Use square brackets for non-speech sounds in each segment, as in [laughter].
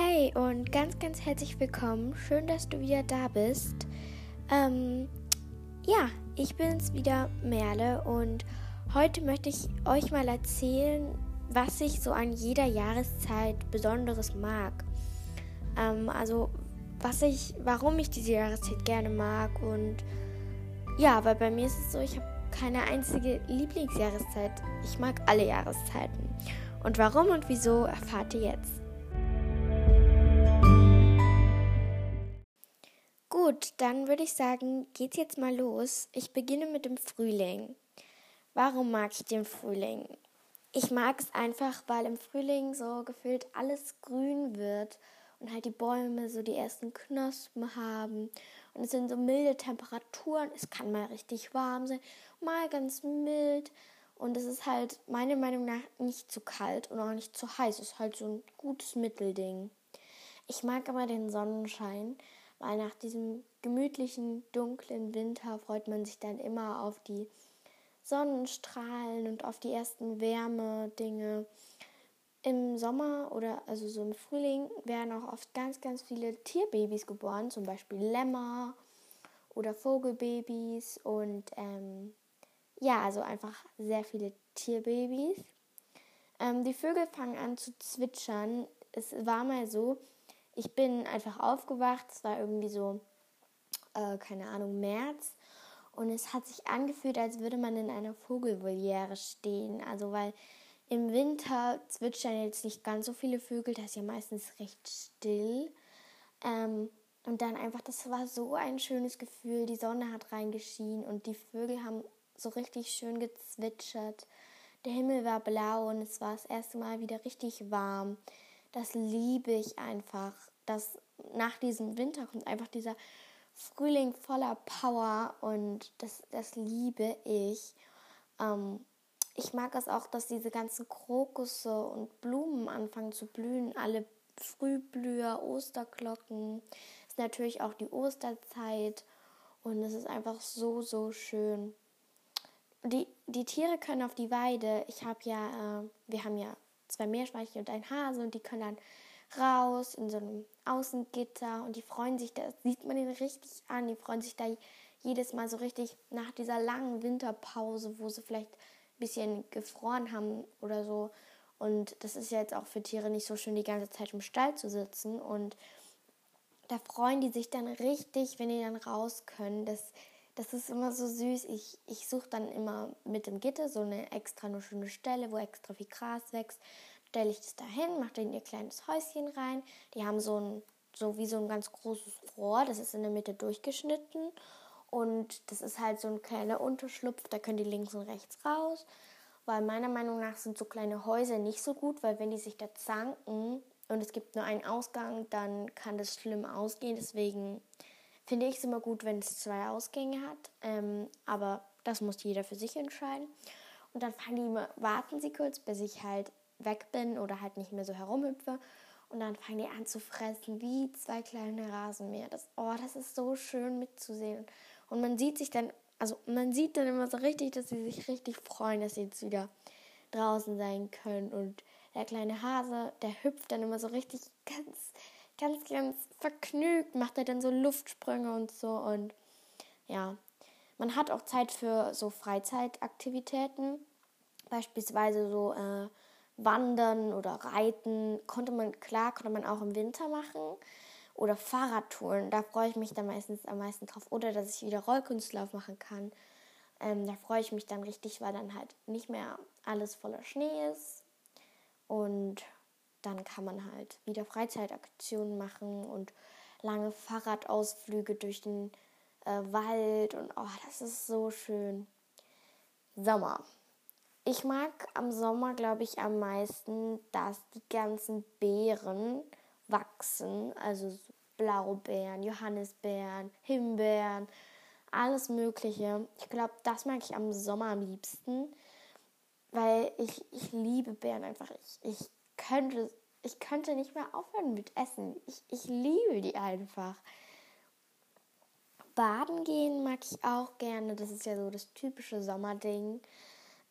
Hey und ganz, ganz herzlich willkommen. Schön, dass du wieder da bist. Ähm, ja, ich bin's wieder, Merle, und heute möchte ich euch mal erzählen, was ich so an jeder Jahreszeit Besonderes mag. Ähm, also, was ich, warum ich diese Jahreszeit gerne mag und ja, weil bei mir ist es so, ich habe keine einzige Lieblingsjahreszeit. Ich mag alle Jahreszeiten. Und warum und wieso erfahrt ihr jetzt. Gut, dann würde ich sagen, geht's jetzt mal los. Ich beginne mit dem Frühling. Warum mag ich den Frühling? Ich mag es einfach, weil im Frühling so gefühlt alles grün wird und halt die Bäume so die ersten Knospen haben und es sind so milde Temperaturen. Es kann mal richtig warm sein, mal ganz mild und es ist halt meiner Meinung nach nicht zu kalt und auch nicht zu heiß. Es ist halt so ein gutes Mittelding. Ich mag aber den Sonnenschein weil nach diesem gemütlichen, dunklen Winter freut man sich dann immer auf die Sonnenstrahlen und auf die ersten Wärmedinge. Im Sommer oder also so im Frühling werden auch oft ganz, ganz viele Tierbabys geboren, zum Beispiel Lämmer oder Vogelbabys und ähm, ja, also einfach sehr viele Tierbabys. Ähm, die Vögel fangen an zu zwitschern. Es war mal so, ich bin einfach aufgewacht, es war irgendwie so, äh, keine Ahnung, März. Und es hat sich angefühlt, als würde man in einer Vogelvoliere stehen. Also weil im Winter zwitschern jetzt nicht ganz so viele Vögel, da ist ja meistens recht still. Ähm, und dann einfach, das war so ein schönes Gefühl. Die Sonne hat reingeschienen und die Vögel haben so richtig schön gezwitschert. Der Himmel war blau und es war das erste Mal wieder richtig warm das liebe ich einfach. Dass nach diesem Winter kommt einfach dieser Frühling voller Power und das, das liebe ich. Ähm, ich mag es auch, dass diese ganzen Krokusse und Blumen anfangen zu blühen. Alle Frühblüher, Osterglocken. Ist natürlich auch die Osterzeit und es ist einfach so, so schön. Die, die Tiere können auf die Weide. Ich habe ja, äh, wir haben ja zwei Meerschweinchen und ein Hase und die können dann raus in so einem Außengitter und die freuen sich, da sieht man den richtig an, die freuen sich da jedes Mal so richtig nach dieser langen Winterpause, wo sie vielleicht ein bisschen gefroren haben oder so. Und das ist ja jetzt auch für Tiere nicht so schön, die ganze Zeit im Stall zu sitzen. Und da freuen die sich dann richtig, wenn die dann raus können. Das, das ist immer so süß. Ich, ich suche dann immer mit dem Gitter so eine extra eine schöne Stelle, wo extra viel Gras wächst. Stelle ich das dahin, mache in ihr kleines Häuschen rein. Die haben so ein, so wie so ein ganz großes Rohr, das ist in der Mitte durchgeschnitten. Und das ist halt so ein kleiner Unterschlupf, da können die links und rechts raus. Weil meiner Meinung nach sind so kleine Häuser nicht so gut, weil wenn die sich da zanken und es gibt nur einen Ausgang, dann kann das schlimm ausgehen. Deswegen finde ich es immer gut, wenn es zwei Ausgänge hat. Ähm, aber das muss jeder für sich entscheiden. Und dann fangen die immer, warten sie kurz, bis ich halt weg bin oder halt nicht mehr so herumhüpfe. Und dann fangen die an zu fressen wie zwei kleine Rasenmäher. Das, oh, das ist so schön mitzusehen. Und man sieht sich dann, also man sieht dann immer so richtig, dass sie sich richtig freuen, dass sie jetzt wieder draußen sein können. Und der kleine Hase, der hüpft dann immer so richtig ganz ganz, ganz vergnügt, macht er dann so Luftsprünge und so. Und ja, man hat auch Zeit für so Freizeitaktivitäten, beispielsweise so äh, Wandern oder Reiten. Konnte man, klar, konnte man auch im Winter machen. Oder Fahrradtouren, da freue ich mich dann meistens am meisten drauf. Oder dass ich wieder Rollkunstlauf machen kann. Ähm, da freue ich mich dann richtig, weil dann halt nicht mehr alles voller Schnee ist. Und dann kann man halt wieder Freizeitaktionen machen und lange Fahrradausflüge durch den äh, Wald und oh, das ist so schön. Sommer. Ich mag am Sommer, glaube ich, am meisten, dass die ganzen Beeren wachsen, also so Blaubeeren, Johannisbeeren, Himbeeren, alles Mögliche. Ich glaube, das mag ich am Sommer am liebsten, weil ich, ich liebe Beeren einfach. Ich, ich könnte, ich könnte nicht mehr aufhören mit Essen. Ich, ich liebe die einfach. Baden gehen mag ich auch gerne. Das ist ja so das typische Sommerding.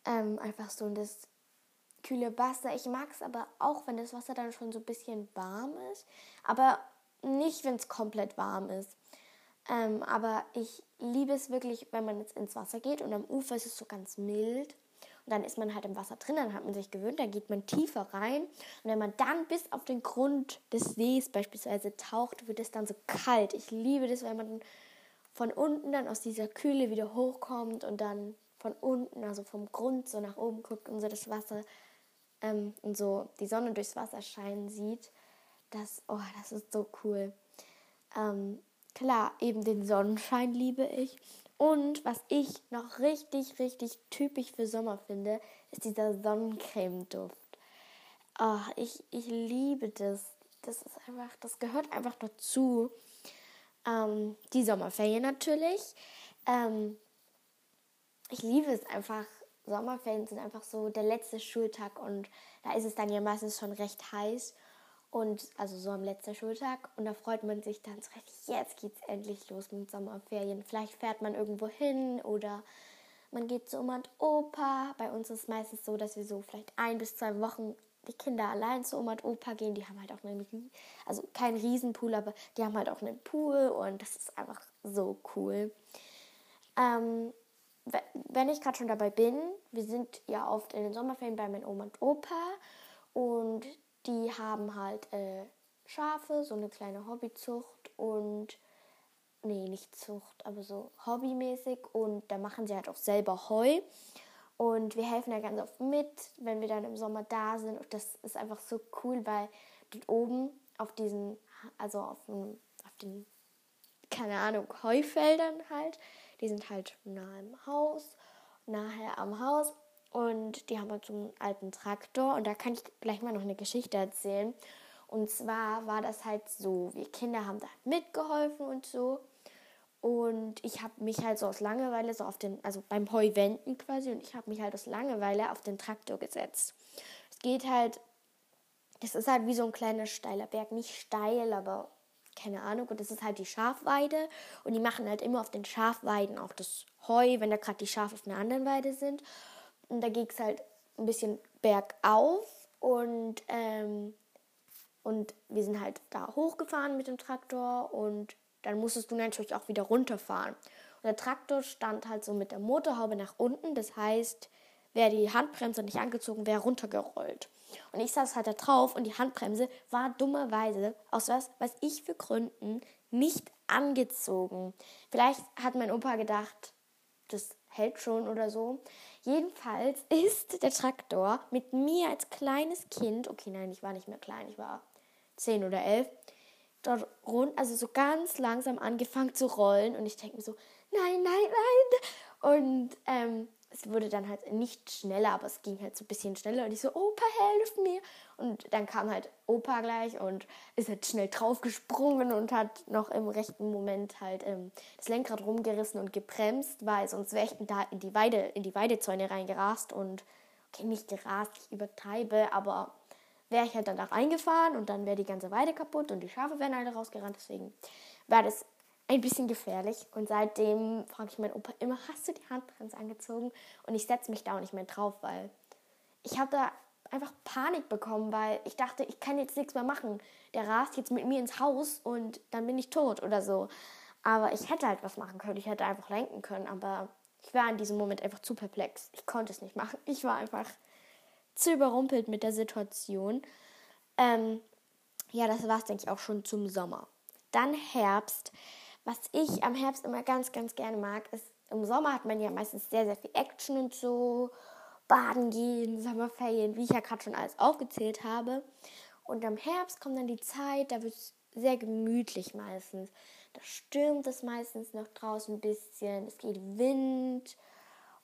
Ähm, einfach so das kühle Wasser. Ich mag es aber auch, wenn das Wasser dann schon so ein bisschen warm ist. Aber nicht, wenn es komplett warm ist. Ähm, aber ich liebe es wirklich, wenn man jetzt ins Wasser geht und am Ufer ist es so ganz mild. Und dann ist man halt im Wasser drin, dann hat man sich gewöhnt, dann geht man tiefer rein. Und wenn man dann bis auf den Grund des Sees beispielsweise taucht, wird es dann so kalt. Ich liebe das, wenn man von unten dann aus dieser Kühle wieder hochkommt und dann von unten, also vom Grund so nach oben guckt und so das Wasser ähm, und so die Sonne durchs Wasser scheinen sieht. Das, oh, das ist so cool. Ähm, klar, eben den Sonnenschein liebe ich. Und was ich noch richtig, richtig typisch für Sommer finde, ist dieser Sonnencreme-Duft. Oh, ich, ich liebe das. Das ist einfach, das gehört einfach dazu. Ähm, die Sommerferien natürlich. Ähm, ich liebe es einfach. Sommerferien sind einfach so der letzte Schultag und da ist es dann ja meistens schon recht heiß. Und also so am letzten Schultag. Und da freut man sich dann so richtig, jetzt geht's endlich los mit Sommerferien. Vielleicht fährt man irgendwo hin oder man geht zu Oma und Opa. Bei uns ist es meistens so, dass wir so vielleicht ein bis zwei Wochen die Kinder allein zu Oma und Opa gehen. Die haben halt auch einen, also kein Riesenpool, aber die haben halt auch einen Pool und das ist einfach so cool. Ähm, wenn ich gerade schon dabei bin, wir sind ja oft in den Sommerferien bei meinen Oma und Opa und die haben halt äh, Schafe, so eine kleine Hobbyzucht und nee, nicht Zucht, aber so hobbymäßig und da machen sie halt auch selber Heu. Und wir helfen da ganz oft mit, wenn wir dann im Sommer da sind und das ist einfach so cool, weil dort oben auf diesen, also auf, dem, auf den, keine Ahnung, Heufeldern halt, die sind halt nahe im Haus, nahe am Haus und die haben halt so einen alten Traktor. Und da kann ich gleich mal noch eine Geschichte erzählen. Und zwar war das halt so, wir Kinder haben da mitgeholfen und so. Und ich habe mich halt so aus Langeweile so auf den, also beim Heuwenden quasi, und ich habe mich halt aus Langeweile auf den Traktor gesetzt. Es geht halt, das ist halt wie so ein kleiner steiler Berg, nicht steil, aber keine Ahnung. Und das ist halt die Schafweide. Und die machen halt immer auf den Schafweiden auch das Heu, wenn da gerade die Schafe auf einer anderen Weide sind. Und da ging es halt ein bisschen bergauf und, ähm, und wir sind halt da hochgefahren mit dem Traktor und dann musstest du natürlich auch wieder runterfahren. Und der Traktor stand halt so mit der Motorhaube nach unten, das heißt, wäre die Handbremse nicht angezogen, wäre runtergerollt. Und ich saß halt da drauf und die Handbremse war dummerweise, aus was weiß ich für Gründen, nicht angezogen. Vielleicht hat mein Opa gedacht, das hält schon oder so. Jedenfalls [laughs] ist der Traktor mit mir als kleines Kind, okay, nein, ich war nicht mehr klein, ich war zehn oder elf, dort rund, also so ganz langsam angefangen zu rollen und ich denke mir so, nein, nein, nein. Und ähm, es wurde dann halt nicht schneller, aber es ging halt so ein bisschen schneller und ich so, Opa, hilf mir. Und dann kam halt Opa gleich und ist halt schnell draufgesprungen und hat noch im rechten Moment halt ähm, das Lenkrad rumgerissen und gebremst, weil sonst wäre ich da in die Weide, in die Weidezäune reingerast und, okay, nicht gerast, ich übertreibe, aber wäre ich halt dann da reingefahren und dann wäre die ganze Weide kaputt und die Schafe wären alle rausgerannt, deswegen war das ein bisschen gefährlich. Und seitdem frage ich meinen Opa immer, hast du die Handbremse angezogen? Und ich setze mich da auch nicht mehr drauf, weil ich habe da einfach Panik bekommen, weil ich dachte, ich kann jetzt nichts mehr machen. Der rast jetzt mit mir ins Haus und dann bin ich tot oder so. Aber ich hätte halt was machen können. Ich hätte einfach lenken können, aber ich war in diesem Moment einfach zu perplex. Ich konnte es nicht machen. Ich war einfach zu überrumpelt mit der Situation. Ähm, ja, das war es, denke ich, auch schon zum Sommer. Dann Herbst. Was ich am Herbst immer ganz, ganz gerne mag, ist, im Sommer hat man ja meistens sehr, sehr viel Action und so. Baden gehen, Sommerferien, wie ich ja gerade schon alles aufgezählt habe. Und am Herbst kommt dann die Zeit, da wird es sehr gemütlich meistens. Da stürmt es meistens noch draußen ein bisschen, es geht Wind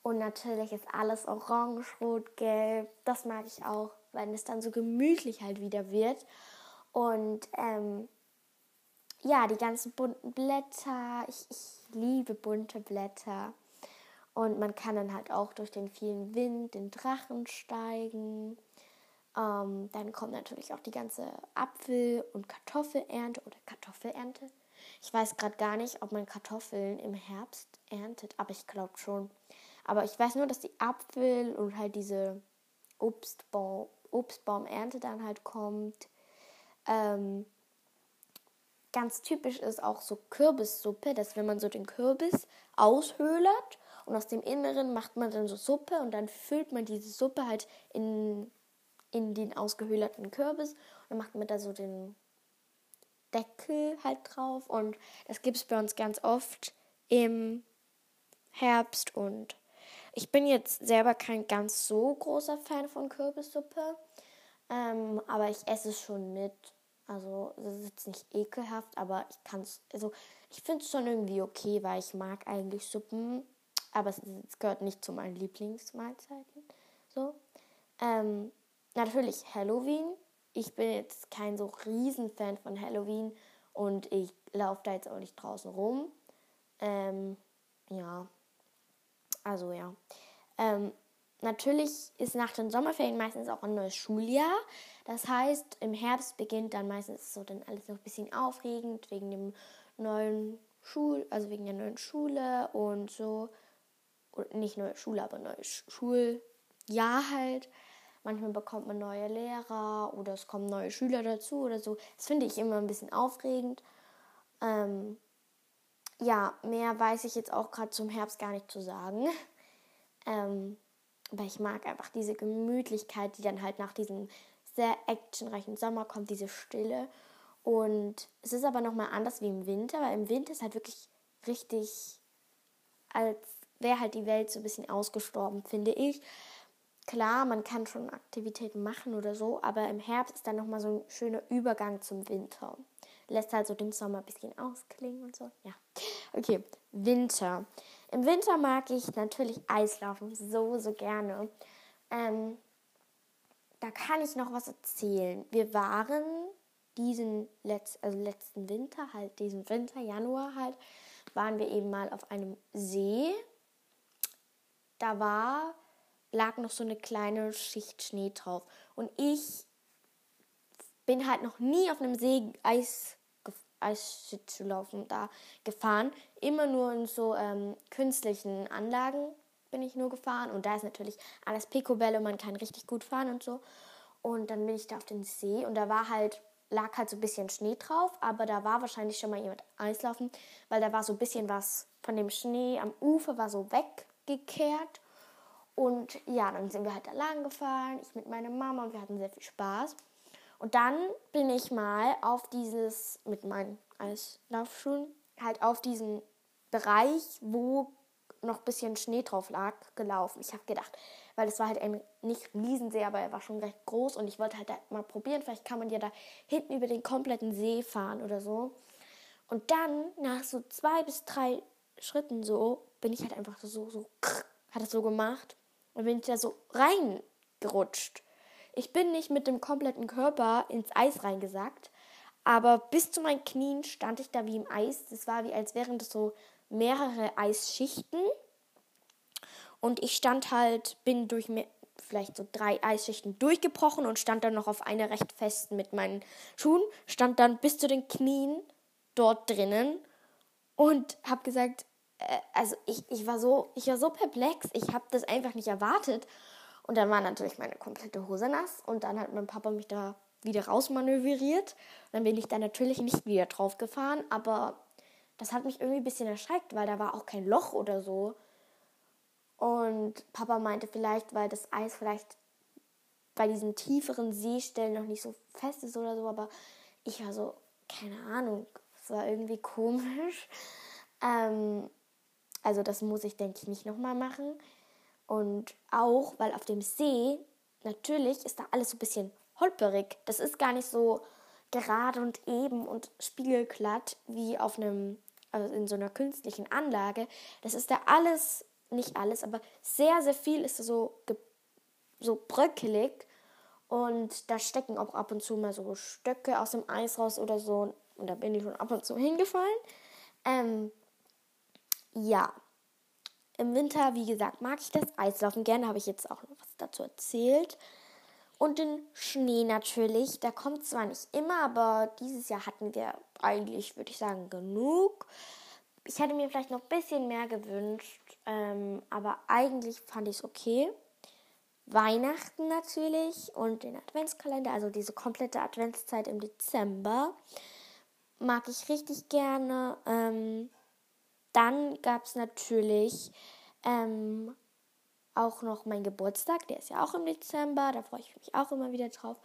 und natürlich ist alles orange, rot, gelb. Das mag ich auch, weil es dann so gemütlich halt wieder wird. Und ähm, ja, die ganzen bunten Blätter. Ich, ich liebe bunte Blätter. Und man kann dann halt auch durch den vielen Wind den Drachen steigen. Ähm, dann kommt natürlich auch die ganze Apfel- und Kartoffelernte oder Kartoffelernte. Ich weiß gerade gar nicht, ob man Kartoffeln im Herbst erntet, aber ich glaube schon. Aber ich weiß nur, dass die Apfel und halt diese Obstbaum, Obstbaumernte dann halt kommt. Ähm, ganz typisch ist auch so Kürbissuppe, dass wenn man so den Kürbis aushöhlert und aus dem Inneren macht man dann so Suppe und dann füllt man diese Suppe halt in, in den ausgehöhlerten Kürbis und dann macht man da so den Deckel halt drauf und das gibt es bei uns ganz oft im Herbst und ich bin jetzt selber kein ganz so großer Fan von Kürbissuppe, ähm, aber ich esse es schon mit. Also es ist jetzt nicht ekelhaft, aber ich kann es, also ich finde es schon irgendwie okay, weil ich mag eigentlich Suppen, aber es, es gehört nicht zu meinen Lieblingsmahlzeiten. So. Ähm, natürlich Halloween. Ich bin jetzt kein so riesen Fan von Halloween und ich laufe da jetzt auch nicht draußen rum. Ähm, ja, also ja. Ähm, natürlich ist nach den Sommerferien meistens auch ein neues Schuljahr. Das heißt, im Herbst beginnt dann meistens so dann alles noch ein bisschen aufregend wegen dem neuen Schul, also wegen der neuen Schule und so. Nicht neue Schule, aber neues Schuljahr halt. Manchmal bekommt man neue Lehrer oder es kommen neue Schüler dazu oder so. Das finde ich immer ein bisschen aufregend. Ähm, ja, mehr weiß ich jetzt auch gerade zum Herbst gar nicht zu sagen. [laughs] Ähm, aber ich mag einfach diese Gemütlichkeit, die dann halt nach diesem sehr actionreichen Sommer kommt, diese Stille. Und es ist aber nochmal anders wie im Winter, weil im Winter ist halt wirklich richtig, als wäre halt die Welt so ein bisschen ausgestorben, finde ich. Klar, man kann schon Aktivitäten machen oder so, aber im Herbst ist dann nochmal so ein schöner Übergang zum Winter lässt halt so den Sommer ein bisschen ausklingen und so. Ja. Okay, Winter. Im Winter mag ich natürlich Eislaufen so, so gerne. Ähm, da kann ich noch was erzählen. Wir waren diesen Letz also letzten Winter, halt diesen Winter, Januar halt, waren wir eben mal auf einem See. Da war, lag noch so eine kleine Schicht Schnee drauf. Und ich bin halt noch nie auf einem See Eis, Eisschlittschuhlaufen da gefahren. Immer nur in so ähm, künstlichen Anlagen bin ich nur gefahren. Und da ist natürlich alles Picobello, man kann richtig gut fahren und so. Und dann bin ich da auf den See und da war halt, lag halt so ein bisschen Schnee drauf, aber da war wahrscheinlich schon mal jemand Eislaufen, weil da war so ein bisschen was von dem Schnee am Ufer war so weggekehrt. Und ja, dann sind wir halt da lang gefahren, ich mit meiner Mama und wir hatten sehr viel Spaß. Und dann bin ich mal auf dieses, mit meinen Eislaufschuhen, halt auf diesen Bereich, wo noch ein bisschen Schnee drauf lag, gelaufen. Ich habe gedacht, weil es war halt ein nicht Riesensee, aber er war schon recht groß und ich wollte halt mal probieren, vielleicht kann man ja da hinten über den kompletten See fahren oder so. Und dann, nach so zwei bis drei Schritten so, bin ich halt einfach so, so, hat das so gemacht und bin ich da so reingerutscht. Ich bin nicht mit dem kompletten Körper ins Eis reingesackt, aber bis zu meinen Knien stand ich da wie im Eis. Das war wie als wären das so mehrere Eisschichten. Und ich stand halt, bin durch mehr, vielleicht so drei Eisschichten durchgebrochen und stand dann noch auf einer recht festen mit meinen Schuhen, stand dann bis zu den Knien dort drinnen und habe gesagt, äh, also ich, ich war so, ich war so perplex, ich habe das einfach nicht erwartet und dann war natürlich meine komplette Hose nass und dann hat mein Papa mich da wieder rausmanövriert. Und dann bin ich da natürlich nicht wieder drauf gefahren, aber das hat mich irgendwie ein bisschen erschreckt, weil da war auch kein Loch oder so. Und Papa meinte vielleicht, weil das Eis vielleicht bei diesen tieferen Seestellen noch nicht so fest ist oder so, aber ich war so, keine Ahnung, es war irgendwie komisch. [laughs] Ähm, also das muss ich, denke ich, nicht nochmal machen. Und auch, weil auf dem See, natürlich ist da alles so ein bisschen holperig. Das ist gar nicht so gerade und eben und spiegelglatt wie auf einem, also in so einer künstlichen Anlage. Das ist da alles, nicht alles, aber sehr, sehr viel ist da so, so bröckelig. Und da stecken auch ab und zu mal so Stöcke aus dem Eis raus oder so. Und da bin ich schon ab und zu hingefallen. Ähm, ja, im Winter, wie gesagt, mag ich das Eislaufen gerne, habe ich jetzt auch noch was dazu erzählt. Und den Schnee natürlich, der kommt zwar nicht immer, aber dieses Jahr hatten wir eigentlich, würde ich sagen, genug. Ich hätte mir vielleicht noch ein bisschen mehr gewünscht, ähm, aber eigentlich fand ich es okay. Weihnachten natürlich und den Adventskalender, also diese komplette Adventszeit im Dezember, mag ich richtig gerne. Ähm, dann gab es natürlich ähm, auch noch meinen Geburtstag, der ist ja auch im Dezember, da freue ich mich auch immer wieder drauf.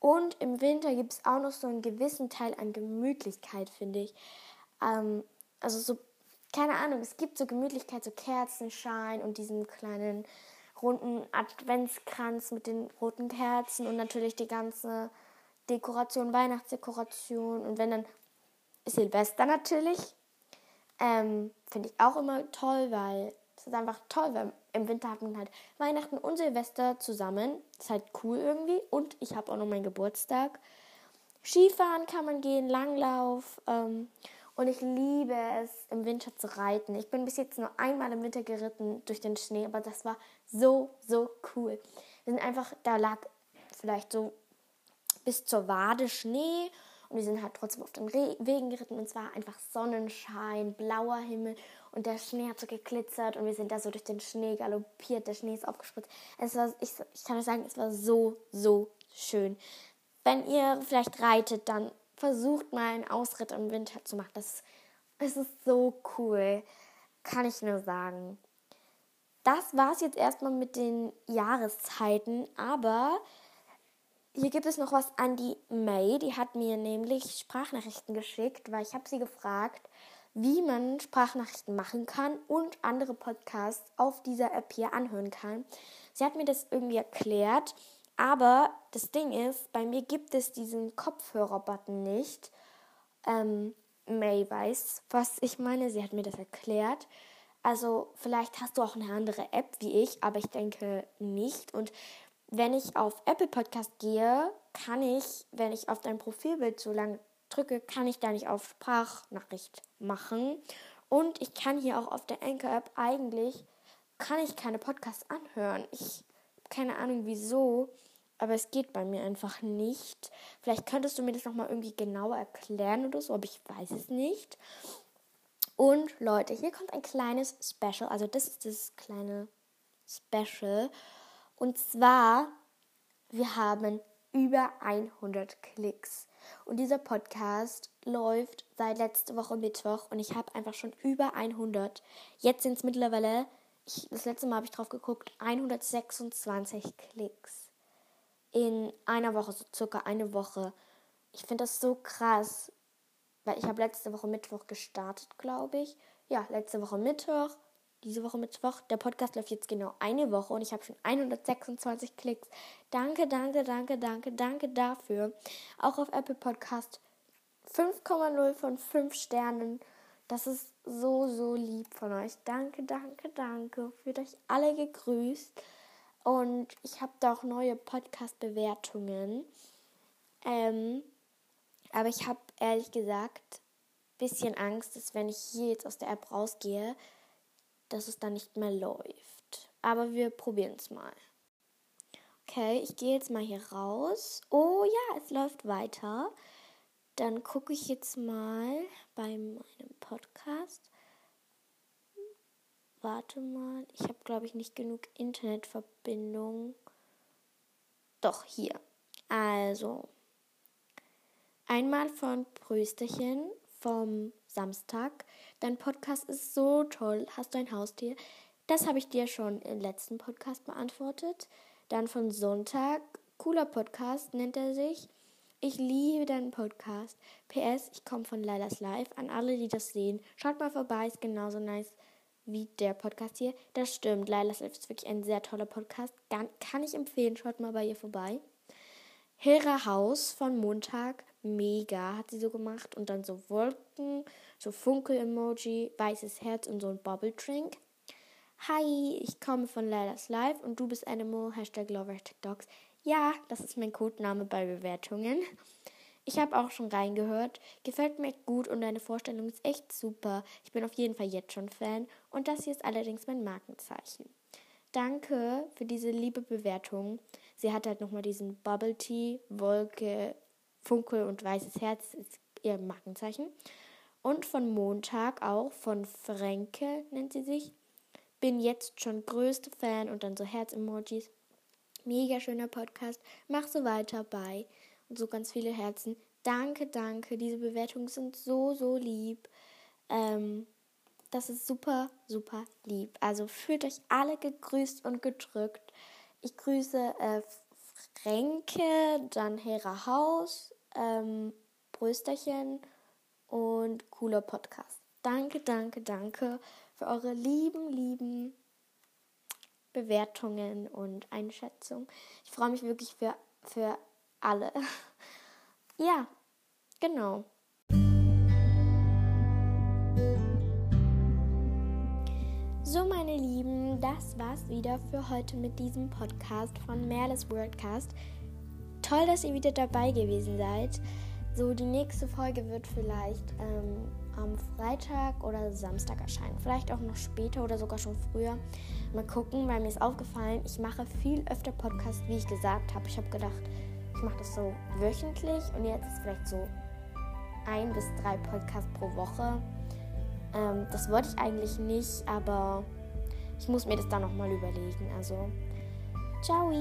Und im Winter gibt es auch noch so einen gewissen Teil an Gemütlichkeit, finde ich. Ähm, also so, keine Ahnung, es gibt so Gemütlichkeit, so Kerzenschein und diesen kleinen runden Adventskranz mit den roten Kerzen und natürlich die ganze Dekoration, Weihnachtsdekoration. Und wenn dann Silvester natürlich, ähm, finde ich auch immer toll, weil es ist einfach toll, weil im Winter hat man halt Weihnachten und Silvester zusammen. Ist halt cool irgendwie. Und ich habe auch noch meinen Geburtstag. Skifahren kann man gehen, Langlauf. Ähm, und ich liebe es, im Winter zu reiten. Ich bin bis jetzt nur einmal im Winter geritten durch den Schnee, aber das war so, so cool. Wir sind einfach, da lag vielleicht so bis zur Wade Schnee und wir sind halt trotzdem auf den Re Wegen geritten und zwar einfach Sonnenschein, blauer Himmel und der Schnee hat so geglitzert und wir sind da so durch den Schnee galoppiert, der Schnee ist aufgespritzt. Es war, ich, ich kann euch sagen, es war so, so schön. Wenn ihr vielleicht reitet, dann versucht mal einen Ausritt im Winter zu machen. Das, das ist so cool, kann ich nur sagen. Das war es jetzt erstmal mit den Jahreszeiten, aber hier gibt es noch was an die May. Die hat mir nämlich Sprachnachrichten geschickt, weil ich habe sie gefragt, wie man Sprachnachrichten machen kann und andere Podcasts auf dieser App hier anhören kann. Sie hat mir das irgendwie erklärt aber das Ding ist, bei mir gibt es diesen Kopfhörer-Button nicht. Ähm, May weiß, was ich meine. Sie hat mir das erklärt. Also vielleicht hast du auch eine andere App wie ich, aber ich denke nicht. Und wenn ich auf Apple Podcast gehe, kann ich, wenn ich auf dein Profilbild so lang drücke, kann ich da nicht auf Sprachnachricht machen. Und ich kann hier auch auf der Anchor App eigentlich, kann ich keine Podcasts anhören. Ich keine Ahnung wieso, aber es geht bei mir einfach nicht. Vielleicht könntest du mir das nochmal irgendwie genauer erklären oder so, aber ich weiß es nicht. Und Leute, hier kommt ein kleines Special. Also das ist das kleine Special. Und zwar, wir haben über 100 Klicks. Und dieser Podcast läuft seit letzter Woche Mittwoch und ich habe einfach schon über 100. Jetzt sind es mittlerweile ich, das letzte Mal habe ich drauf geguckt, 126 Klicks. In einer Woche, so circa eine Woche. Ich finde das so krass, weil ich habe letzte Woche Mittwoch gestartet, glaube ich. Ja, letzte Woche Mittwoch, diese Woche Mittwoch. Der Podcast läuft jetzt genau eine Woche und ich habe schon 126 Klicks. Danke, danke, danke, danke, danke dafür. Auch auf Apple Podcast 5,0 von 5 Sternen. Das ist so, so lieb von euch. Danke, danke, danke. Fühlt euch alle gegrüßt. Und ich habe da auch neue Podcast-Bewertungen. Ähm, aber ich habe ehrlich gesagt ein bisschen Angst, dass wenn ich hier jetzt aus der App rausgehe, dass es dann nicht mehr läuft. Aber wir probieren es mal. Okay, ich gehe jetzt mal hier raus. Oh ja, es läuft weiter. Dann gucke ich jetzt mal bei meinem Podcast. Warte mal, ich habe glaube ich nicht genug Internetverbindung. Doch, hier. Also, einmal von Prösterchen vom Samstag. Dein Podcast ist so toll. Hast du ein Haustier? Das habe ich dir schon im letzten Podcast beantwortet. Dann von Sonntag. Cooler Podcast nennt er sich. Ich liebe deinen Podcast. PS, ich komme von Lailas Live. An alle, die das sehen, schaut mal vorbei, ist genauso nice wie der Podcast hier. Das stimmt, Lailas Live ist wirklich ein sehr toller Podcast. Kann ich empfehlen, schaut mal bei ihr vorbei. Hera Haus von Montag, mega, hat sie so gemacht. Und dann so Wolken, so Funkel-Emoji, weißes Herz und so ein Bubble-Drink. Hi, ich komme von Lailas Live und du bist Animal, Hashtag Lover, TikToks. Ja, das ist mein Codename bei Bewertungen. Ich habe auch schon reingehört. Gefällt mir gut und deine Vorstellung ist echt super. Ich bin auf jeden Fall jetzt schon Fan und das hier ist allerdings mein Markenzeichen. Danke für diese liebe Bewertung. Sie hat halt nochmal diesen Bubble Tea, Wolke, Funkel und weißes Herz ist ihr Markenzeichen. Und von Montag auch, von Fränke nennt sie sich. Bin jetzt schon größte Fan und dann so Herz-Emojis. Mega schöner Podcast. Mach so weiter bei. Und so ganz viele Herzen. Danke, danke. Diese Bewertungen sind so, so lieb. Ähm, das ist super, super lieb. Also fühlt euch alle gegrüßt und gedrückt. Ich grüße äh, Fränke, dann Hera Haus, ähm, Brösterchen und cooler Podcast. Danke, danke, danke für eure lieben, lieben Bewertungen und Einschätzungen. Ich freue mich wirklich für, für alle. [laughs] ja, genau. So, meine Lieben, das war's wieder für heute mit diesem Podcast von Merles Wordcast. Toll, dass ihr wieder dabei gewesen seid. So, die nächste Folge wird vielleicht ähm, am Freitag oder Samstag erscheinen. Vielleicht auch noch später oder sogar schon früher. Mal gucken, weil mir ist aufgefallen, ich mache viel öfter Podcasts, wie ich gesagt habe. Ich habe gedacht, ich mache das so wöchentlich und jetzt ist vielleicht so ein bis drei Podcasts pro Woche. Ähm, das wollte ich eigentlich nicht, aber ich muss mir das dann nochmal überlegen. Also, ciao!